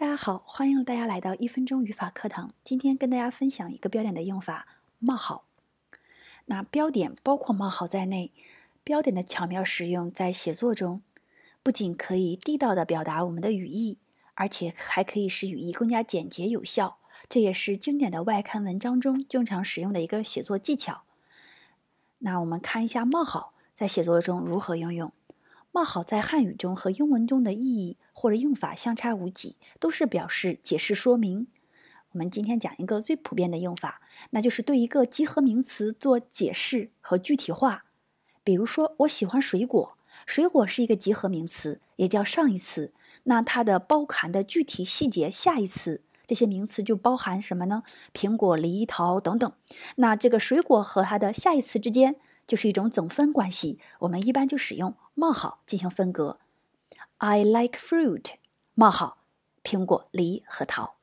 大家好，欢迎大家来到一分钟语法课堂。今天跟大家分享一个标点的用法：冒号。那标点包括冒号在内，标点的巧妙使用在写作中，不仅可以地道的表达我们的语义，而且还可以使语义更加简洁有效。这也是经典的外刊文章中经常使用的一个写作技巧。那我们看一下冒号在写作中如何应用。冒号在汉语中和英文中的意义或者用法相差无几，都是表示解释说明。我们今天讲一个最普遍的用法，那就是对一个集合名词做解释和具体化。比如说，我喜欢水果，水果是一个集合名词，也叫上一词。那它的包含的具体细节下一词，这些名词就包含什么呢？苹果、梨、桃等等。那这个水果和它的下一词之间。就是一种总分关系，我们一般就使用冒号进行分隔。I like fruit，冒号，苹果、梨核桃。